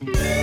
Un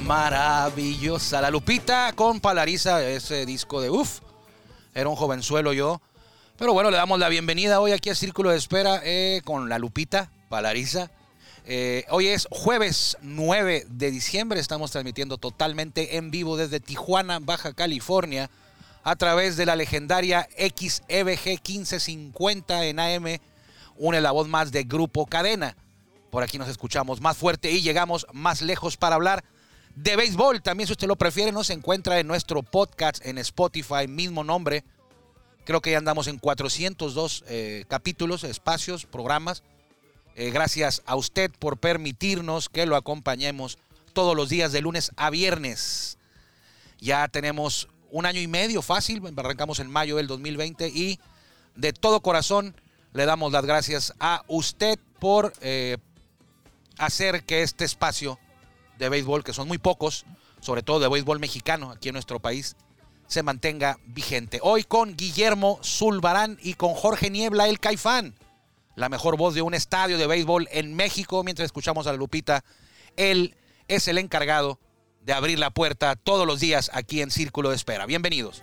maravillosa. La Lupita con Palariza, ese disco de uff. Era un jovenzuelo yo. Pero bueno, le damos la bienvenida hoy aquí a Círculo de Espera eh, con la Lupita Palariza. Eh, hoy es jueves 9 de diciembre. Estamos transmitiendo totalmente en vivo desde Tijuana, Baja California, a través de la legendaria XEBG 1550 en AM. Une la voz más de Grupo Cadena. Por aquí nos escuchamos más fuerte y llegamos más lejos para hablar de béisbol. También, si usted lo prefiere, nos encuentra en nuestro podcast en Spotify, mismo nombre. Creo que ya andamos en 402 eh, capítulos, espacios, programas. Eh, gracias a usted por permitirnos que lo acompañemos todos los días de lunes a viernes. Ya tenemos un año y medio fácil, arrancamos en mayo del 2020 y de todo corazón le damos las gracias a usted por eh, hacer que este espacio de béisbol, que son muy pocos, sobre todo de béisbol mexicano aquí en nuestro país, se mantenga vigente. Hoy con Guillermo Zulbarán y con Jorge Niebla, el Caifán, la mejor voz de un estadio de béisbol en México, mientras escuchamos a la Lupita. Él es el encargado de abrir la puerta todos los días aquí en Círculo de Espera. Bienvenidos.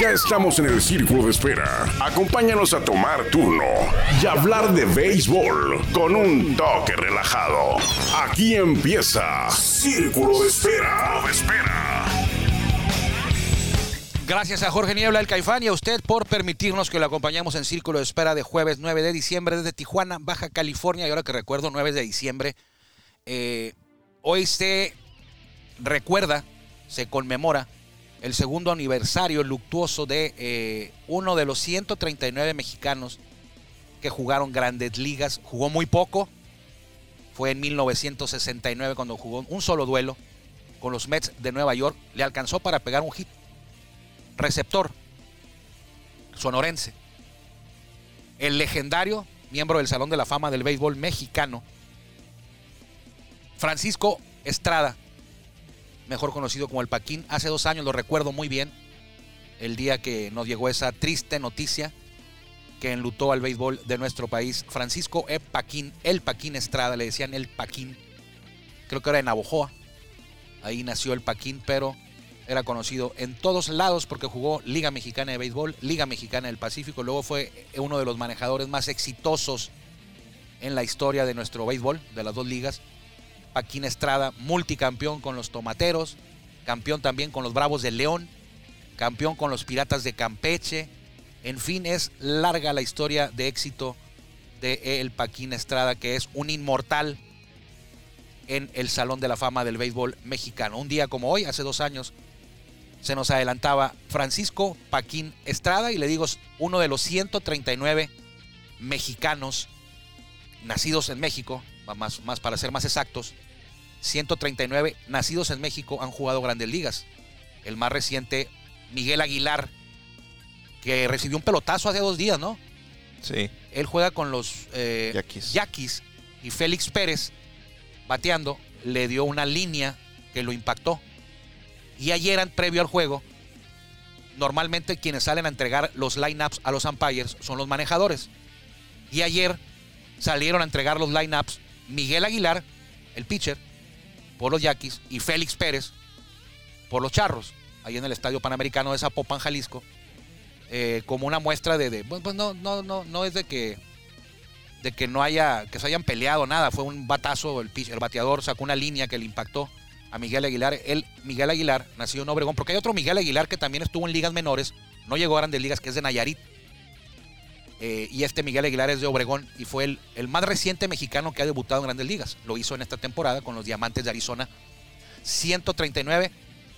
Ya estamos en el círculo de espera. Acompáñanos a tomar turno y hablar de béisbol con un toque relajado. Aquí empieza Círculo de Espera. Espera. Gracias a Jorge Niebla, el Caifán, y a usted por permitirnos que lo acompañemos en Círculo de Espera de jueves 9 de diciembre desde Tijuana, Baja California. Y ahora que recuerdo, 9 de diciembre, eh, hoy se recuerda, se conmemora el segundo aniversario luctuoso de eh, uno de los 139 mexicanos que jugaron grandes ligas. Jugó muy poco. Fue en 1969 cuando jugó un solo duelo con los Mets de Nueva York. Le alcanzó para pegar un hit receptor sonorense. El legendario miembro del Salón de la Fama del Béisbol mexicano, Francisco Estrada, mejor conocido como el Paquín. Hace dos años lo recuerdo muy bien, el día que nos llegó esa triste noticia que enlutó al béisbol de nuestro país. Francisco E. Paquín, el Paquín Estrada, le decían el Paquín. Creo que era en Navojoa. Ahí nació el Paquín, pero era conocido en todos lados porque jugó Liga Mexicana de Béisbol, Liga Mexicana del Pacífico. Luego fue uno de los manejadores más exitosos en la historia de nuestro béisbol, de las dos ligas. Paquín Estrada, multicampeón con los Tomateros, campeón también con los Bravos de León, campeón con los Piratas de Campeche. En fin, es larga la historia de éxito de el Paquín Estrada, que es un inmortal en el Salón de la Fama del Béisbol Mexicano. Un día como hoy, hace dos años, se nos adelantaba Francisco Paquín Estrada y le digo, uno de los 139 mexicanos nacidos en México, más, más para ser más exactos, 139 nacidos en México han jugado grandes ligas. El más reciente, Miguel Aguilar, que recibió un pelotazo hace dos días, ¿no? Sí. Él juega con los eh, Yaquis. Yaquis y Félix Pérez, bateando, le dio una línea que lo impactó. Y ayer, previo al juego, normalmente quienes salen a entregar los lineups a los umpires son los manejadores. Y ayer salieron a entregar los lineups Miguel Aguilar, el pitcher, por los Yaquis y Félix Pérez por los Charros, ahí en el Estadio Panamericano de Zapopan, Jalisco, eh, como una muestra de, de pues no, no, no, no es de que de que no haya, que se hayan peleado nada, fue un batazo, el, el bateador sacó una línea que le impactó a Miguel Aguilar. Él, Miguel Aguilar, nació en Obregón, porque hay otro Miguel Aguilar que también estuvo en ligas menores, no llegó a grandes ligas, que es de Nayarit. Eh, y este Miguel Aguilar es de Obregón y fue el, el más reciente mexicano que ha debutado en grandes ligas. Lo hizo en esta temporada con los Diamantes de Arizona. 139.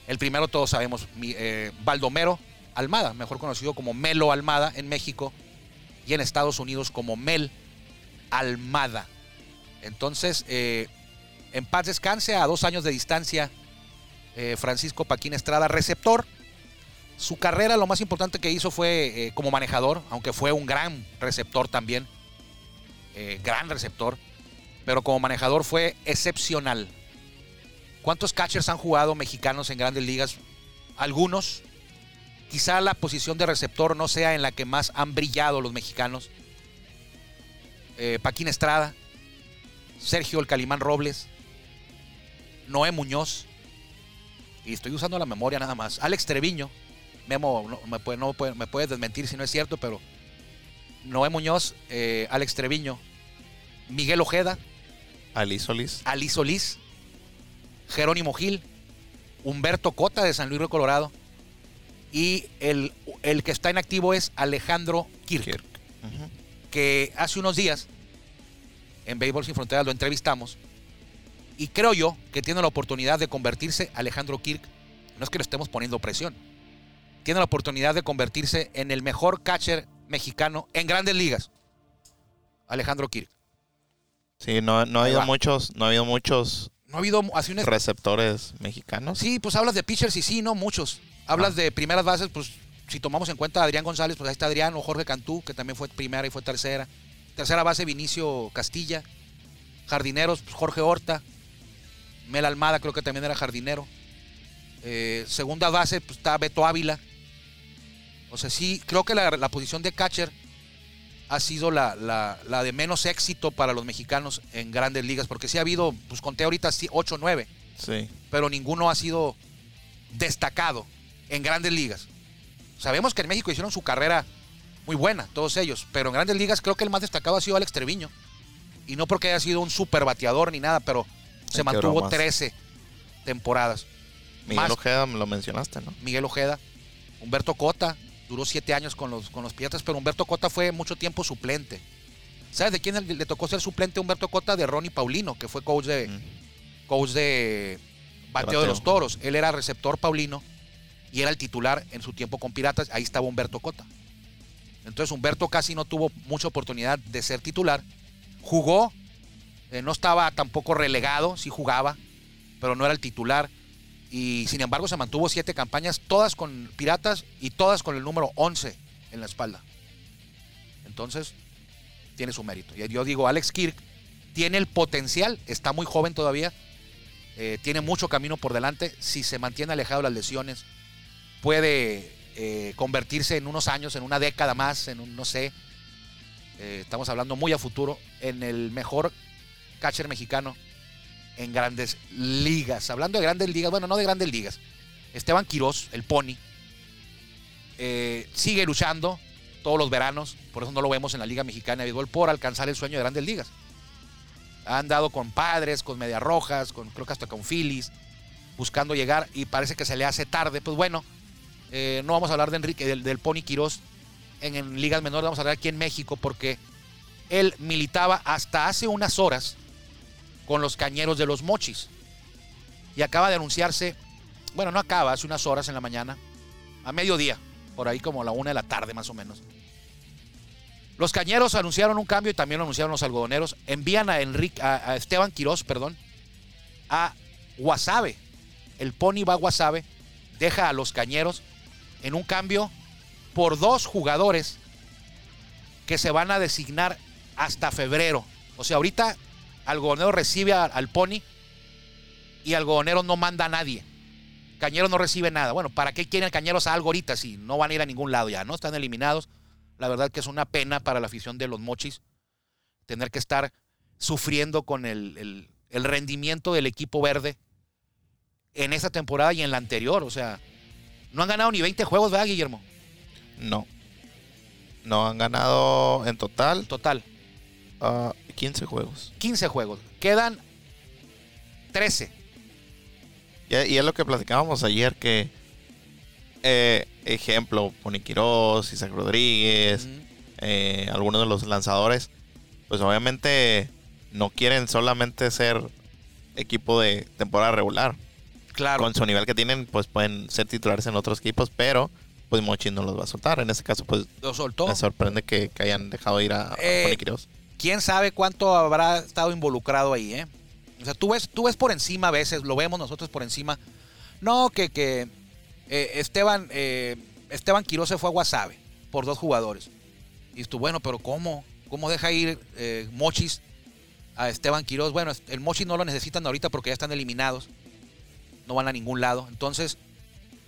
El primero todos sabemos, eh, Baldomero Almada, mejor conocido como Melo Almada en México y en Estados Unidos como Mel Almada. Entonces, eh, en paz descanse a dos años de distancia, Francisco Paquín Estrada, receptor. Su carrera, lo más importante que hizo fue eh, como manejador, aunque fue un gran receptor también. eh, gran receptor. Pero como manejador fue excepcional. ¿Cuántos catchers han jugado mexicanos en grandes ligas? Algunos. Quizá la posición de receptor no sea en la que más han brillado los mexicanos. Eh, Paquín Estrada, Sergio El Calimán Robles, Noé Muñoz, y estoy usando la memoria nada más, Alex Treviño, Memo, no, me, puede, no puede- me puedes desmentir si no es cierto, pero Noé Muñoz, eh, Alex Treviño, Miguel Ojeda, Ali Solís. Ali Solís, Jerónimo Gil, Humberto Cota de San Luis Río Colorado y el, el que está en activo es Alejandro Kirk, que hace unos días en Béisbol Sin Fronteras lo entrevistamos y creo yo que tiene la oportunidad de convertirse Alejandro Kirk, no es que le estemos poniendo presión, tiene la oportunidad de convertirse en el mejor catcher mexicano en grandes ligas. Alejandro Kirk. Sí, no, no ha habido va. muchos, no ha habido muchos No ha habido así un receptores mexicanos. Sí, pues hablas de pitchers y sí, no muchos. Hablas Ah. de primeras bases, pues si tomamos en cuenta a Adrián González, pues ahí está Adrián o Jorge Cantú, que también fue primera y fue tercera. Tercera base, Vinicio Castilla. Jardineros, pues, Jorge Horta. Mel Almada creo que también era jardinero. Eh, segunda base, pues está Beto Ávila. O sea, sí, creo que la, la posición de catcher ha sido la, la- la de menos éxito para los mexicanos en grandes ligas, porque sí ha habido, pues conté ahorita 8 o 9 Sí. pero ninguno ha sido destacado en grandes ligas. Sabemos que en México hicieron su carrera muy buena, todos ellos, pero en grandes ligas creo que el más destacado ha sido Alex Treviño. Y no porque haya sido un super bateador ni nada, pero se mantuvo bromas. 13 temporadas. Miguel Más- Ojeda lo mencionaste, ¿no? Miguel Ojeda, Humberto Cota, duró siete años con los, con los Piratas, pero Humberto Cota fue mucho tiempo suplente. ¿Sabes de quién le, tocó ser suplente a Humberto Cota? De Ronnie Paulino, que fue coach de, Mm. coach de bateo de los toros. Él era receptor Paulino y era el titular en su tiempo con Piratas. Ahí estaba Humberto Cota. Entonces Humberto casi no tuvo mucha oportunidad de ser titular. Jugó, eh, no estaba tampoco relegado, sí jugaba, pero no era el titular. Y sin embargo se mantuvo siete campañas, todas con Piratas y todas con el número 11 en la espalda. Entonces, tiene su mérito. Y yo digo, Alex Kirk tiene el potencial, está muy joven todavía, eh, tiene mucho camino por delante. Si se mantiene alejado de las lesiones, puede eh, convertirse en unos años, en una década más, en un, no sé, eh, estamos hablando muy a futuro, en el mejor catcher mexicano en grandes ligas. Hablando de grandes ligas, bueno, no de grandes ligas. Esteban Quirós, el Pony, eh, sigue luchando todos los veranos, por eso no lo vemos en la Liga Mexicana de Béisbol, por alcanzar el sueño de grandes ligas. Ha andado con padres, con medias rojas, con, creo que hasta con Phillies, buscando llegar y parece que se le hace tarde. Pues bueno, eh, no vamos a hablar de Enrique, del, del Pony Quirós en, en ligas menores, vamos a hablar aquí en México porque él militaba hasta hace unas horas con los cañeros de los mochis. Y acaba de anunciarse, bueno, no acaba, hace unas horas en la mañana, a mediodía, por ahí como la una de la tarde más o menos. Los cañeros anunciaron un cambio y también lo anunciaron los algodoneros. Envían a, Enrique, a, a Esteban Quirós, perdón, a Guasave. El Pony va a Guasave, deja a los cañeros en un cambio por dos jugadores que se van a designar hasta febrero. O sea, ahorita Algodonero recibe a- al Pony y Algodonero no manda a nadie. Cañeros no recibe nada. Bueno, ¿para qué quieren Cañeros a algo ahorita si no van a ir a ningún lado ya, no? Están eliminados. La verdad que es una pena para la afición de los mochis tener que estar sufriendo con el, el- el rendimiento del equipo verde en esta temporada y en la anterior. O sea, no han ganado ni 20 juegos, ¿verdad, Guillermo? No. No han ganado en total Total, ah, 15 juegos. 15 juegos. Quedan 13. Y, y es lo que platicábamos ayer que eh, ejemplo, Pony Quirós, Isaac Rodríguez, eh, algunos de los lanzadores, pues obviamente no quieren solamente ser equipo de temporada regular. Claro. Con su nivel que tienen, pues pueden ser titulares en otros equipos, pero pues Mochi no los va a soltar. En este caso, pues Lo soltó. me sorprende que, que hayan dejado ir a, a Eh, Pony Quirós. Quién sabe cuánto habrá estado involucrado ahí, ¿eh? O sea, tú ves, tú ves por encima a veces, lo vemos nosotros por encima. No, que, que eh, Esteban, eh, Esteban Quiroz se fue a Guasave por dos jugadores. Y tú, bueno, pero ¿cómo? ¿Cómo deja ir eh, Mochis a Esteban Quiroz? Bueno, el Mochis no lo necesitan ahorita porque ya están eliminados. No van a ningún lado. Entonces,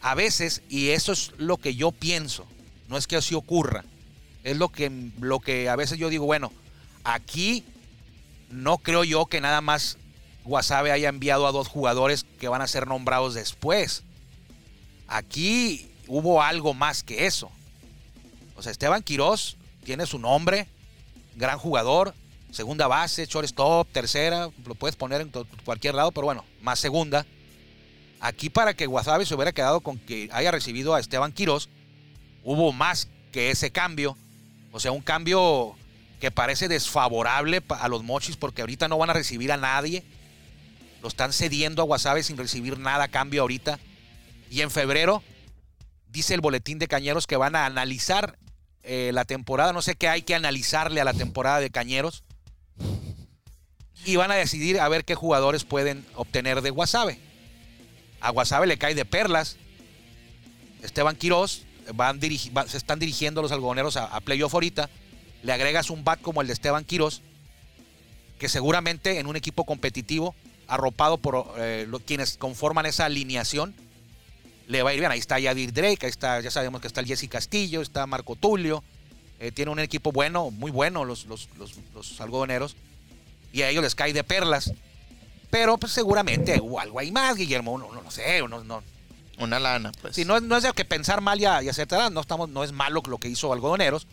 a veces, y eso es lo que yo pienso, no es que así ocurra, es lo que, lo que a veces yo digo, bueno, aquí no creo yo que nada más Guasave haya enviado a dos jugadores que van a ser nombrados después. Aquí hubo algo más que eso. O sea, Esteban Quirós tiene su nombre, gran jugador, segunda base, shortstop, tercera, lo puedes poner en cualquier lado, pero bueno, más segunda. Aquí para que Guasave se hubiera quedado con que haya recibido a Esteban Quirós, hubo más que ese cambio. O sea, un cambio que parece desfavorable a los mochis porque ahorita no van a recibir a nadie. Lo están cediendo a Guasave sin recibir nada a cambio ahorita. Y en febrero, dice el boletín de Cañeros que van a analizar eh, la temporada. No sé qué hay que analizarle a la temporada de Cañeros. Y van a decidir a ver qué jugadores pueden obtener de Guasave. A Guasave le cae de perlas. Esteban Quirós, van dirigi- va- se están dirigiendo los algodoneros a, a playoff ahorita. Le agregas un bat como el de Esteban Quirós, que seguramente en un equipo competitivo, arropado por eh, lo- quienes conforman esa alineación, le va a ir bien. Ahí está Yadir Drake, ahí está, ya sabemos que está el Jesse Castillo, está Marco Tulio. eh, tiene un equipo bueno, muy bueno los, los, los- los algodoneros. Y a ellos les cae de perlas. Pero pues, seguramente algo ahí más, Guillermo. No, no, no sé, no, no, Una lana, pues. Sí, no, es- no es de que pensar mal y, y no, estamos, no es malo lo que hizo Algodoneros,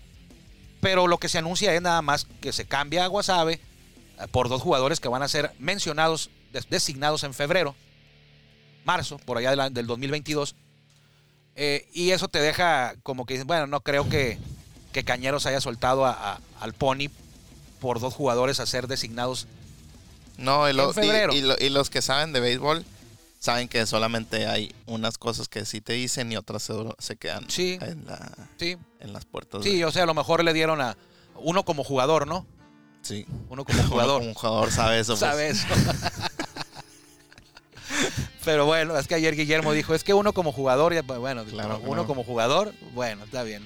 pero lo que se anuncia es nada más que se cambia a Guasave eh, por dos jugadores que van a ser mencionados, des- designados en febrero, marzo, por allá de la- del 2022. Eh, y eso te deja como que, bueno, no creo que, que Cañeros haya soltado a- a- al Pony por dos jugadores a ser designados. No, y, lo- En febrero. y- y lo- y los que saben de béisbol saben que solamente hay unas cosas que sí te dicen y otras se, se quedan Sí. en, la- Sí, en las puertas. sí, o sea, a lo mejor le dieron a uno como jugador, ¿no? sí. Uno como jugador. Un jugador sabe eso. pues. sabe eso. Pero bueno, es que ayer Guillermo dijo, es que uno como jugador, ya, pues, bueno, Claro uno no. como jugador, bueno, está bien.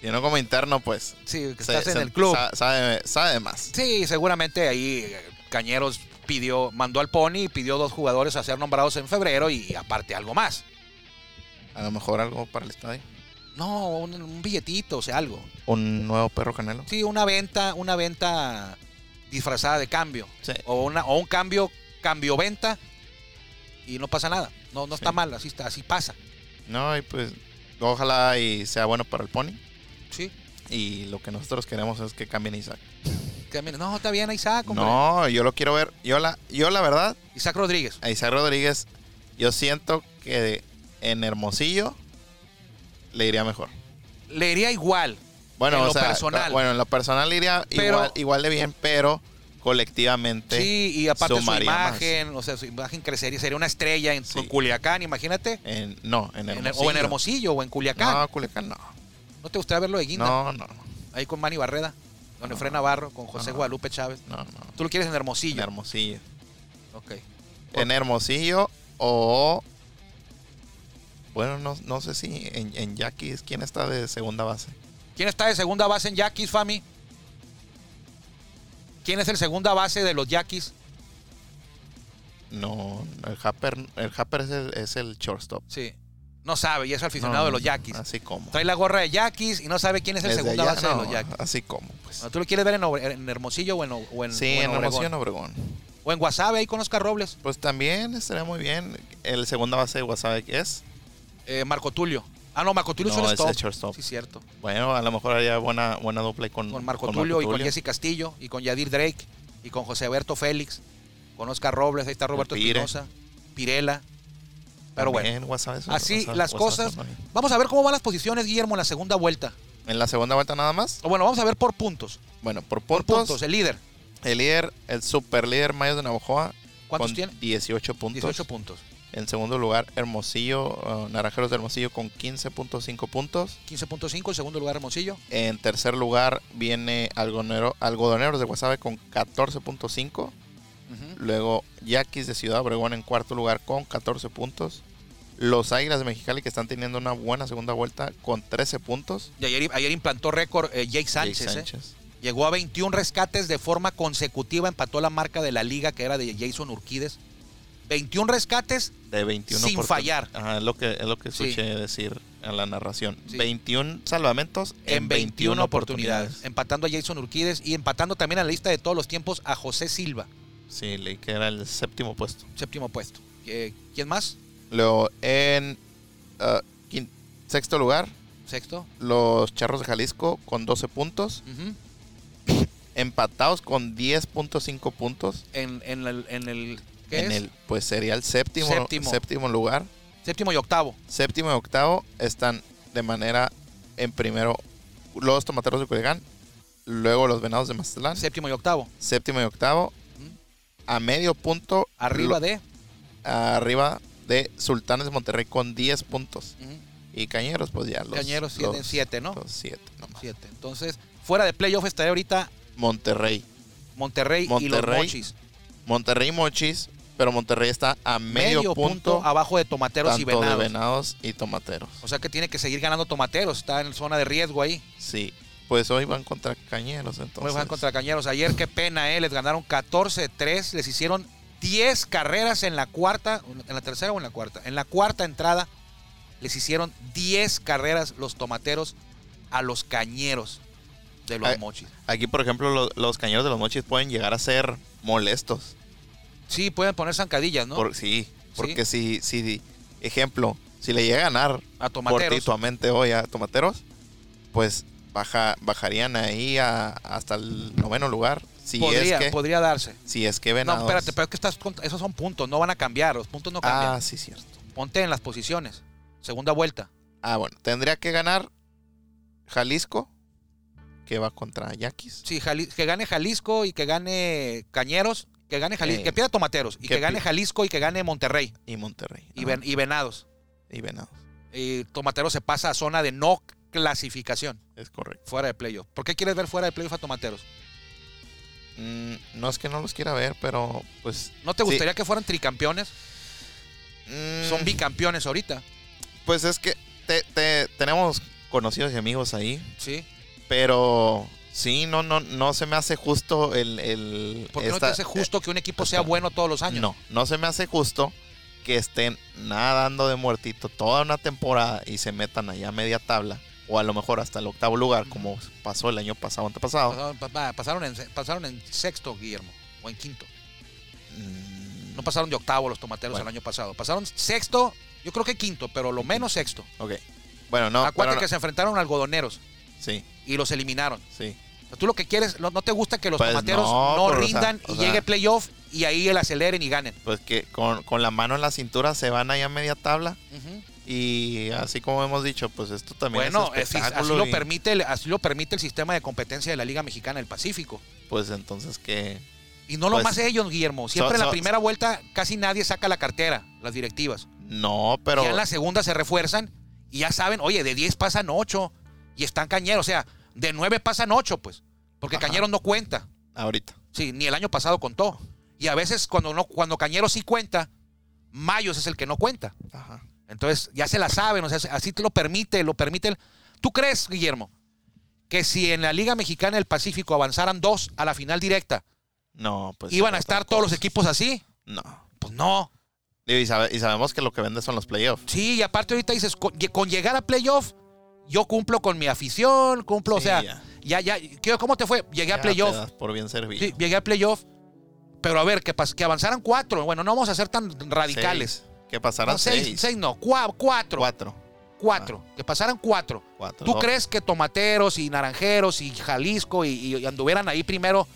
Si no como interno, pues. Sí, que se- estás en se- el club. sa- Sabe, sabe más. Sí, seguramente ahí eh, Cañeros pidió, mandó al Pony y pidió dos jugadores a ser nombrados en febrero y aparte algo más. A lo mejor algo para el estadio. No, un, un billetito, o sea, algo. Un nuevo perro canelo. Sí, una venta, una venta disfrazada de cambio. Sí. O, una, o un cambio, cambio-venta y no pasa nada. No, no está Sí. mal, así, está, así pasa. No, y pues ojalá y sea bueno para el pony. Sí. Y lo que nosotros queremos es que cambien Isaac. No, está bien, Isaac, hombre. No, yo lo quiero ver. Yo la, yo la verdad, Isaac Rodríguez. a Isaac Rodríguez, yo siento que en Hermosillo le iría mejor. Le iría igual. Bueno, En o lo sea, personal. bueno, en lo personal le iría Pero- igual, igual de bien, pero colectivamente Sí, y aparte su más. imagen, o sea, su imagen crecería, sería una estrella en, Sí. Culiacán, imagínate. En, no, en En- Hermosillo. o en Hermosillo o en Culiacán. No, No, Culiacán no. te gustaría verlo de Guinda? No, no, Ahí con Manny Barreda, con Efraín Navarro, con José. Guadalupe Chávez. no, no. Tú lo quieres en En Hermosillo. Hermosillo. ok. En Hermosillo o... Bueno, no, no sé si en, en Yaquis, ¿quién está de segunda base? ¿Quién está de segunda base en Yaquis, Fami? ¿Quién es el segunda base de los Yaquis? No, el Happer, el Happer es el, es el shortstop. Sí. No sabe y es aficionado No, de los Yaquis. Así como. Trae la gorra de Yaquis y no sabe quién es el Desde allá, base de no, los Yaquis. Así como, pues. ¿Tú lo quieres ver en, en Hermosillo o en, o en, sí, o en? Hermosillo, en Obregón. O en Guasave, ahí con Oscar Robles. Pues también estaría muy bien. el segunda base de Guasave es. Eh, Marco Tulio. Ah, no, Marco Tulio No, es el shortstop. Sí, cierto. Bueno, a lo mejor haría buena, buena dupla con, Con Marco Tulio y con Jesse Castillo y con Yadir Drake y con José Alberto Félix, con Oscar Robles, ahí está Roberto. Espinosa, Pirela. Pero bueno, También, Guasave, eso- así las cosas. Vamos a ver cómo van las posiciones, Guillermo, en la segunda vuelta. En la segunda vuelta nada más. O bueno, vamos a ver por puntos. Bueno, por Por puntos, puntos, el líder. el líder, el super líder Mayos de Navajoa. ¿Cuántos con tiene? 18 puntos. 18 puntos. En segundo lugar, Hermosillo, uh, Naranjeros de Hermosillo con 15.5 puntos. 15.5, en segundo lugar Hermosillo. En tercer lugar viene Algodonero, Algodoneros de Guasave con 14.5. Ujú. Luego Yaquis de Ciudad Obregón en cuarto lugar con 14 puntos. Los Águilas de Mexicali que están teniendo una buena segunda vuelta con 13 puntos. Y ayer, ayer implantó récord eh, Jake Sánchez. Jake ¿eh? Sánchez. Llegó a 21 rescates de forma consecutiva, empató la marca de la liga que era de Jason Urquides. 21 rescates De 21 Sin fallar. Ajá, es lo que, es lo que Sí. escuché decir en la narración. Sí. 21 salvamentos en 21 oportunidades, empatando a Jason Urquides y empatando también a la lista de todos los tiempos a José Silva, Sí, leí que era el séptimo puesto. séptimo puesto. Eh, ¿Quién más? Luego en uh, quin- sexto lugar, Sexto. los Charros de Jalisco con 12 puntos. Ujú. Empatados con 10.5 puntos. en, en el, en el- ¿qué En es? el, pues sería el séptimo, Séptimo. séptimo lugar. Séptimo y octavo. Séptimo y octavo están de manera en primero los Tomateros de Culiacán, luego los Venados de Mazatlán, Séptimo y octavo. séptimo y octavo, a medio punto Arriba lo- de. arriba de Sultanes de Monterrey con 10 puntos. Y Cañeros, pues ya los. Cañeros tienen los- siete, ¿no? los siete nomás. Siete. Entonces, fuera de playoff estaría ahorita Monterrey. Monterrey, y los Monterrey, Mochis. Monterrey y Mochis, pero Monterrey está a medio, punto, abajo de Tomateros y Venados. de Venados y Tomateros. O sea que tiene que seguir ganando Tomateros. Está en zona de riesgo ahí. Sí. Pues hoy van contra Cañeros, entonces. Hoy van contra Cañeros. Ayer, qué pena, ¿eh? Les ganaron 14-3. Les hicieron 10 carreras en la cuarta. ¿En la tercera o en la cuarta? En la cuarta entrada les hicieron 10 carreras los tomateros a los cañeros de los mochis. Aquí, por ejemplo, lo- los Cañeros de los Mochis pueden llegar a ser molestos. Sí, pueden poner zancadillas, ¿no? Por, sí, porque si, si, ejemplo, si le llega a ganar a tomateros. fortuitamente hoy a Tomateros, pues baja, bajarían ahí a- hasta el noveno lugar. Si podría, es que, podría darse. si es que Venados. No, espérate, pero es que estás, con- esos son puntos, no van a cambiar. Los puntos no cambian. Ah, sí, cierto. Ponte en las posiciones. Segunda vuelta. Ah, bueno, tendría que ganar Jalisco, que va contra Yaquis. Sí, Jali- que gane Jalisco y que gane Cañeros. Que gane Jalisco. Eh, que pierda Tomateros. Y que que gane Jalisco y que gane Monterrey. Y Monterrey. Y, Ven- y Venados. y Venados. Y Tomateros se pasa a zona de no clasificación. Es correcto. Fuera de playoff. ¿Por qué quieres ver fuera de playoff a Tomateros? Mm, no es que no los quiera ver, pero pues. ¿No te sí. gustaría que fueran tricampeones? Mm, Son bicampeones ahorita. Pues es que te- te- tenemos conocidos y amigos ahí, Sí. pero sí, no, no, no se me hace justo el. el ¿Por qué no te hace justo que un equipo sea bueno todos los años? No, no se me hace justo que estén nadando de muertito toda una temporada y se metan allá a media tabla, o a lo mejor hasta el octavo lugar, como pasó el año pasado, antepasado. Pasaron, pa- pa- pasaron en, pasaron en sexto, Guillermo. O en quinto. Mm, No pasaron de octavo los tomateros Bueno. el año pasado. Pasaron sexto, yo creo que quinto, pero lo menos sexto. Ok. Bueno, no. Acuérdate pero que se enfrentaron a algodoneros Sí, y los eliminaron. sí. Tú lo que quieres, no, no te gusta que los Pues tomateros no, no, pero, o sea, rindan o y sea- llegue playoff y ahí el aceleren y ganen. Pues que con, con la mano en la cintura se van allá a media tabla. Y así como hemos dicho, pues esto también Bueno, es así, espectáculo. así lo y, permite, el- así lo permite el sistema de competencia de la Liga Mexicana del Pacífico. Pues entonces que. Y no lo Pues, más ellos, Guillermo. Siempre so- en la primera vuelta casi nadie saca la cartera, las directivas. No, pero. Ya en la segunda se refuerzan y ya saben, oye, de 10 pasan 8 y están cañeros. O sea, de 9 pasan 8, pues. Porque Ajá. Cañeros no cuenta. Ahorita. Sí, ni el año pasado contó. Y a veces cuando, no, cuando Cañeros sí cuenta, Mayos es el que no cuenta. Ajá. Entonces ya se la saben, o sea, así te lo permite, lo permite. el- ¿Tú crees, Guillermo, que si en la Liga Mexicana del Pacífico avanzaran dos a la final directa, No, pues. iban a estar todos los equipos así? No. Pues no. Y, sabe- y sabemos que lo que vende son los playoffs. Sí, y aparte ahorita dices, con, con llegar a playoff, yo cumplo con mi afición, cumplo, o sea, ya. ya, ya, ¿qué- ¿cómo te fue? Llegué a playoff. Por bien servido. Sí, llegué a playoff. Pero a ver, que, que avanzaran cuatro. Bueno, no vamos a ser tan radicales. Seis. Que pasaran No, seis, seis. seis no, cua- cuatro. Cuatro. Cuatro. Que pasaran cuatro. Cuatro. ¿Tú No, crees que Tomateros y Naranjeros y Jalisco y, y anduvieran ahí primero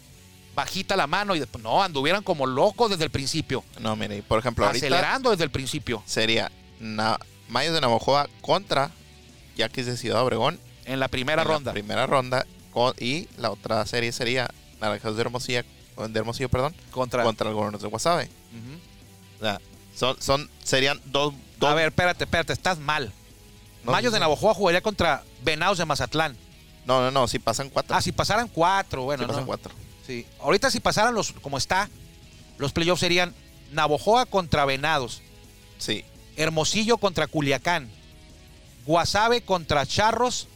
bajita la mano y después no, anduvieran como locos desde el principio, No, mire, por ejemplo, ahorita acelerando desde el principio sería Na- Mayos de Navajoa contra Yaquis de Ciudad Obregón en la primera en la ronda. primera ronda con- y la otra serie sería Naranjeros de Hermosillo, de Hermosillo perdón, contra. contra el Gobernador de Guasave. O sea, son, son, serían dos, dos A ver, espérate, espérate, estás mal. no, Mayos no, de Navajoa jugaría contra Venados de Mazatlán. No, no, no, si pasan cuatro. Ah, si pasaran cuatro, bueno, si pasan no. cuatro. Sí. Ahorita si pasaran los, como está, los playoffs serían Navojoa contra Venados, Sí, Hermosillo contra Culiacán, Guasave contra Charros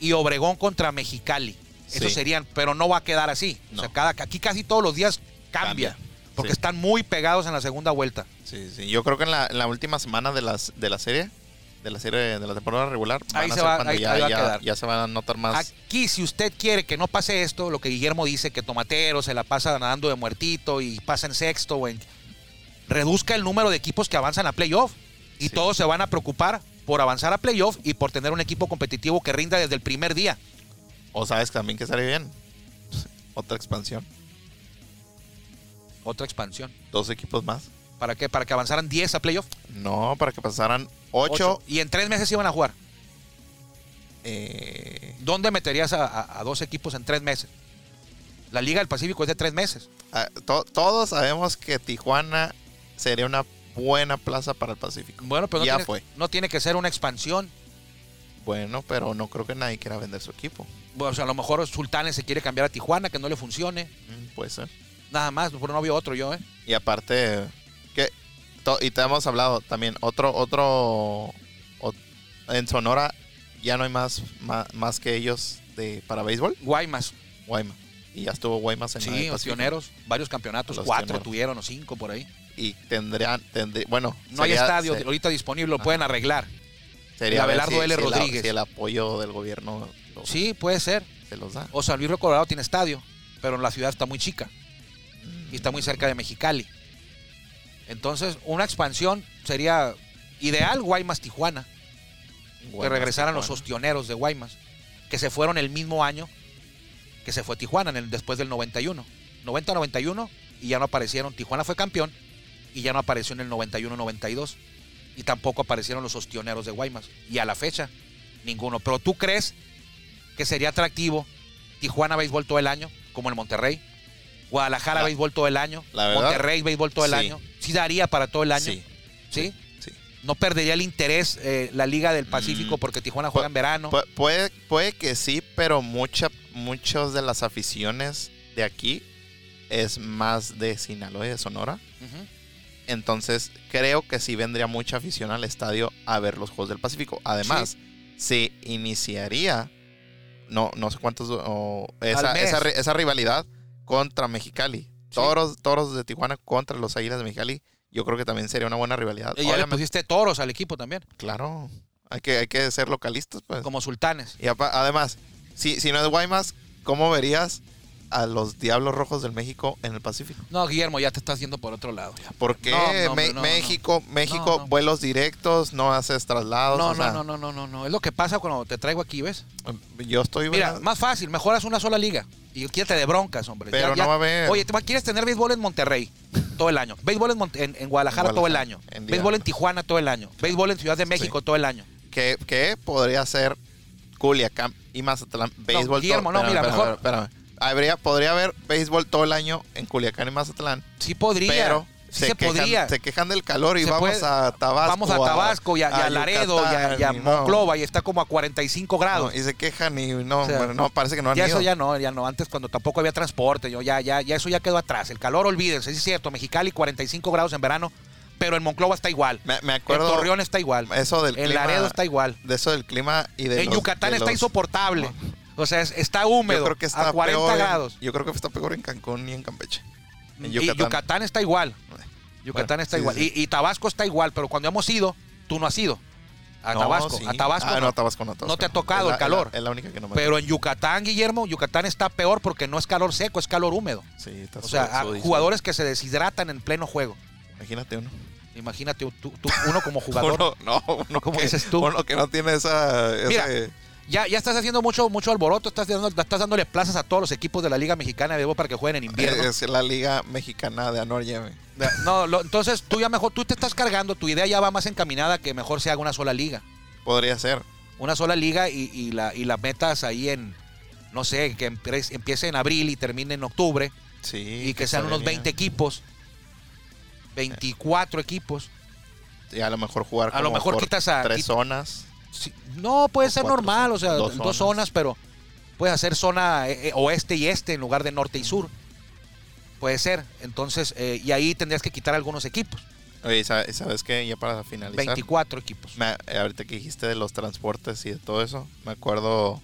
y Obregón contra Mexicali. Sí. serían, pero no va a quedar así. O sea, No. cada, aquí casi todos los días cambia. Cambia. Porque Sí. están muy pegados en la segunda vuelta. sí, sí. Yo creo que en la, en la última semana de, las, de la serie, de la serie de la temporada regular, Ahí se va- cuando ahí- ya, ahí va a ya- quedar. ya se van a notar más. Aquí, si usted quiere que no pase esto, lo que Guillermo dice, que Tomatero se la pasa nadando de muertito y pasa en sexto, o en- reduzca el número de equipos que avanzan a playoff. Y Sí. todos se van a preocupar por avanzar a playoff y por tener un equipo competitivo que rinda desde el primer día. O sabes también que estaría bien. Otra expansión. Otra expansión. Dos equipos más. ¿Para qué? ¿Para que avanzaran 10 a playoff? No, para que pasaran ocho. Y en tres meses iban a jugar. eh, ¿Dónde meterías a, a- a dos equipos en tres meses? La Liga del Pacífico es de tres meses. ah, to- todos sabemos que Tijuana sería una buena plaza para el Pacífico. Bueno, pero no, Ya tiene, fue. no tiene que ser una expansión. Bueno, pero no creo que nadie quiera vender su equipo. Bueno, o sea, a lo mejor Sultanes se quiere cambiar a Tijuana, que no le funcione. Mm, Puede ser. Nada más, pero no vio otro yo, ¿eh? Y aparte, que y te hemos hablado también, otro, otro, ot- en Sonora ya no hay más, más, más que ellos de para béisbol, Guaymas. Guaymas. Y ya estuvo Guaymas en Sí, los pioneros. Varios campeonatos. Los cuatro pioneros. tuvieron o cinco por ahí. Y tendrían, tendrí- bueno, No hay estadio ahorita disponible, lo pueden arreglar. sería Abelardo L. si Rodríguez. si el apoyo del gobierno lo- Sí, puede ser. se los da. O San Luis Río Colorado tiene estadio, pero la ciudad está muy chica y está muy cerca de Mexicali. Entonces, una expansión sería ideal Guaymas Tijuana, que regresaran los ostioneros de Guaymas, que se fueron el mismo año que se fue Tijuana en el, después del 91. 90-91 y ya no aparecieron. Tijuana fue campeón y ya no apareció en el 91-92. Y tampoco aparecieron los ostioneros de Guaymas. Y a la fecha, ninguno. Pero tú crees que sería atractivo Tijuana béisbol todo el año, como el Monterrey. Guadalajara La- béisbol todo el año. la verdad, Monterrey béisbol todo el sí. año. Sí daría para todo el año. Sí, ¿Sí? sí. No perdería el interés eh, la Liga del Pacífico Mm. porque Tijuana juega en verano. Pu- puede, puede que sí, pero mucha, muchas de las aficiones de aquí es más de Sinaloa y de Sonora. Entonces creo que sí vendría mucha afición al estadio a ver los Juegos del Pacífico. Además, se iniciaría, no, no sé cuántos, esa, esa, esa rivalidad contra Mexicali. Toros, toros de Tijuana contra los Águilas de Mexicali. Yo creo que también sería una buena rivalidad. Y ya le pusiste toros al equipo también, claro, hay que, hay que ser localistas, pues. como sultanes. Y además, si, si no es Guaymas, ¿cómo verías a los Diablos Rojos del México en el Pacífico? No, Guillermo, ya te estás yendo por otro lado. ya. ¿Por qué No, no, hombre, Me- no, México, México, vuelos directos, no haces traslados? No, o sea, no, no, no, no, no. Es lo que pasa cuando te traigo aquí, ¿ves? Yo estoy... Mira, ¿verdad? más fácil, mejoras una sola liga. Y quítate de broncas, hombre. Pero no va a haber. Oye, ¿te va- ¿quieres tener béisbol en Monterrey todo el año? Béisbol en, Mon- en- en Guadalajara, todo el año. en béisbol en Tijuana todo el año. Béisbol en Ciudad de México Sí. todo el año. que, que podría ser Culiacán y Mazatlán. Béisbol Guillermo, todo- no, espérame, mira, espérame, mejor- espérame. Habría, podría haber béisbol todo el año en Culiacán y Mazatlán. Sí podría. Pero sí se, se quejan, podría. se quejan del calor y Se vamos puede- a Tabasco. Vamos a Tabasco y a, y a Laredo y a, y a no. Monclova y está como a 45 grados. No, y se quejan y no, O sea, bueno, no, parece que no han ya ido. eso ya no, ya no. Antes cuando tampoco había transporte, yo ya, ya, ya eso ya quedó atrás. El calor, olvídense, sí es cierto. Mexicali 45 grados en verano, pero en Monclova está igual. Me, me En acuerdo Torreón está igual. eso del En clima. Laredo está igual. De eso del clima y de En los- Yucatán de está los- insoportable. O sea, es- está húmedo. Yo creo que está a 40 peor en- grados. yo creo que está peor en Cancún y en Campeche. En Y Yucatán está igual. Yucatán Bueno, está sí, igual. sí. Y, y Tabasco está igual, pero cuando hemos ido, tú no has ido. A No, Tabasco. sí. A Tabasco. Ah, no. no, a Tabasco no. a Tabasco No te ha tocado el la- es la- calor. Es la única que no me Pero en Yucatán, Guillermo, Yucatán está peor porque no es calor seco, es calor húmedo. Sí, está O sea, sudísimo. jugadores que se deshidratan en pleno juego. Imagínate uno. Imagínate tú- tú- uno como jugador. Uno, no, uno ¿Cómo que, dices tú? Uno que no tiene esa... Mira, ese- Ya, ya estás haciendo mucho, mucho alboroto, estás, dando- estás dándole plazas a todos los equipos de la Liga Mexicana de Béisbol para que jueguen en invierno. es la liga mexicana de Anorye. No, lo- entonces tú ya mejor, tú te estás cargando, tu idea ya va más encaminada que mejor se haga una sola liga. Podría ser. Una sola liga y, y la, y la metas ahí en, no sé, que empie- empiece en abril y termine en octubre Sí. y que sean se unos venía. 20 equipos, 24 equipos. Y a lo mejor jugar A lo mejor quitas a- tres zonas. Sí, no, puede ser normal, o sea, zonas, dos, zonas. pero puedes hacer zona eh, eh, oeste y este en lugar de norte y sur. Puede ser. Entonces, eh, y ahí tendrías que quitar algunos equipos. Oye, ¿sabes, ¿sabes qué? Ya para finalizar. 24 equipos. Me- ahorita que dijiste de los transportes y de todo eso, me acuerdo,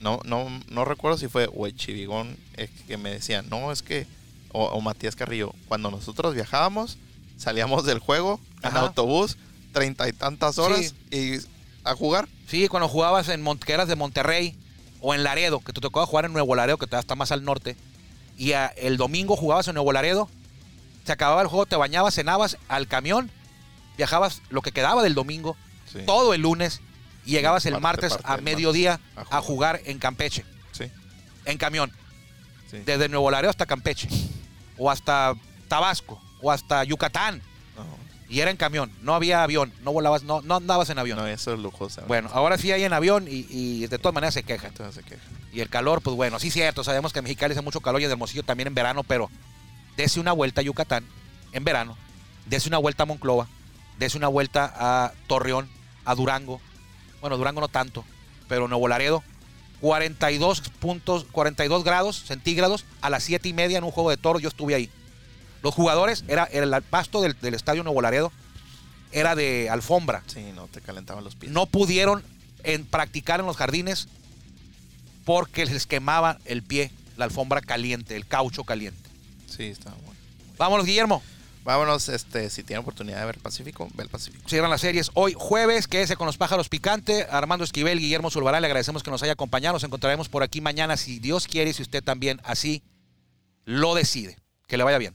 no, no, no recuerdo si fue o el Chivigón eh, que me decía, no, es que, o, o Matías Carrillo, cuando nosotros viajábamos, salíamos del juego en autobús, treinta y tantas horas y a jugar. Sí, cuando jugabas en Mon- que eras de Monterrey o en Laredo, que te tocaba jugar en Nuevo Laredo, que todavía está más al norte, y a- el domingo jugabas en Nuevo Laredo, se acababa el juego, te bañabas, cenabas al camión, viajabas lo que quedaba del domingo, Sí. todo el lunes, y llegabas el parte- martes parte a mediodía martes a a jugar. en Campeche, Sí, en camión, desde Nuevo Laredo hasta Campeche, o hasta Tabasco, o hasta Yucatán, No, y era en camión, no había avión, no volabas, no, no andabas en avión. no, eso es lujoso. Bueno, ahora sí hay en avión y, y de todas maneras se quejan. Entonces se queja. Y el calor, pues bueno, sí cierto, sabemos que en Mexicali hace mucho calor y en Hermosillo también en verano, pero dese una vuelta a Yucatán en verano, dese una vuelta a Monclova, dese una vuelta a Torreón, a Durango, bueno, Durango no tanto, pero Nuevo Laredo, 42 puntos, 42 grados centígrados a las 7 y media en un juego de toro, yo estuve ahí. Los jugadores, era, era el pasto del, del estadio Nuevo Laredo, era de alfombra, Sí, no, te calentaban los pies. no pudieron en practicar en los jardines porque les quemaba el pie, la alfombra caliente, el caucho caliente. Sí, está bueno. Vámonos, Guillermo. Vámonos, este, si tienen oportunidad de ver Pacífico, ve el Pacífico. Cierran las series hoy jueves, quédese con los pájaros picantes. Armando Esquivel, Guillermo Zulbarán, le agradecemos que nos haya acompañado. Nos encontraremos por aquí mañana, si Dios quiere y si usted también así lo decide. Que le vaya bien.